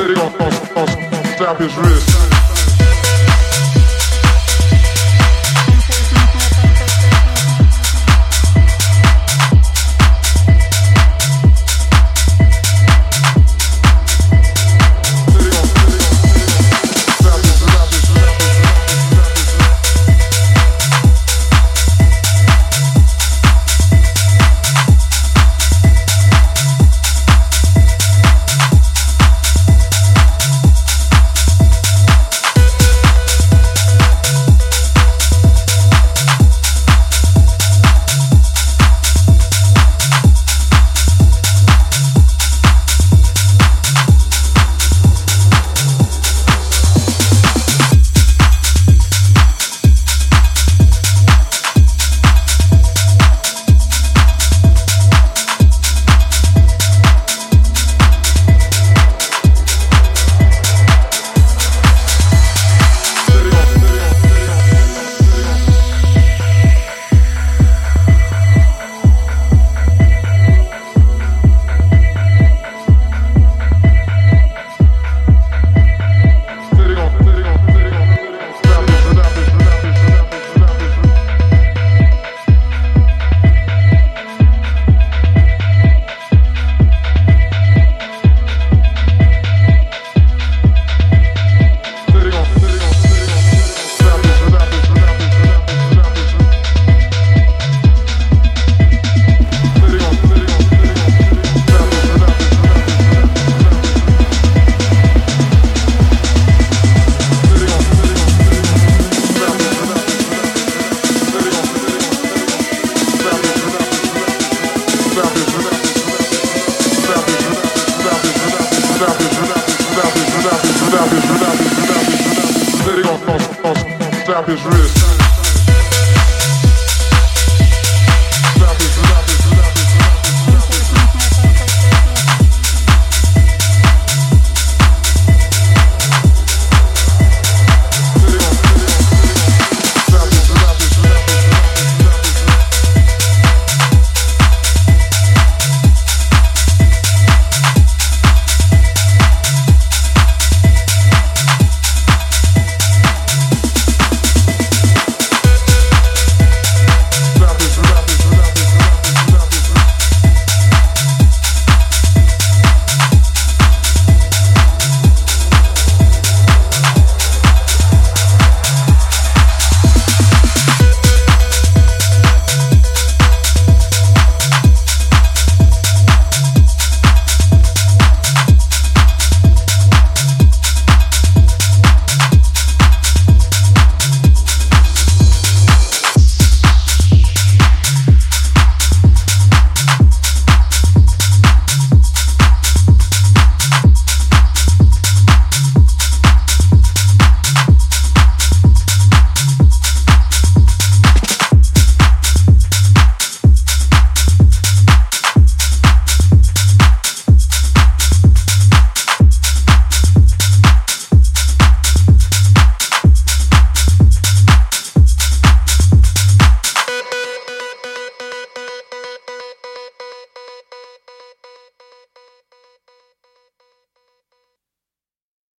Stop his wrist. Stop his wrist.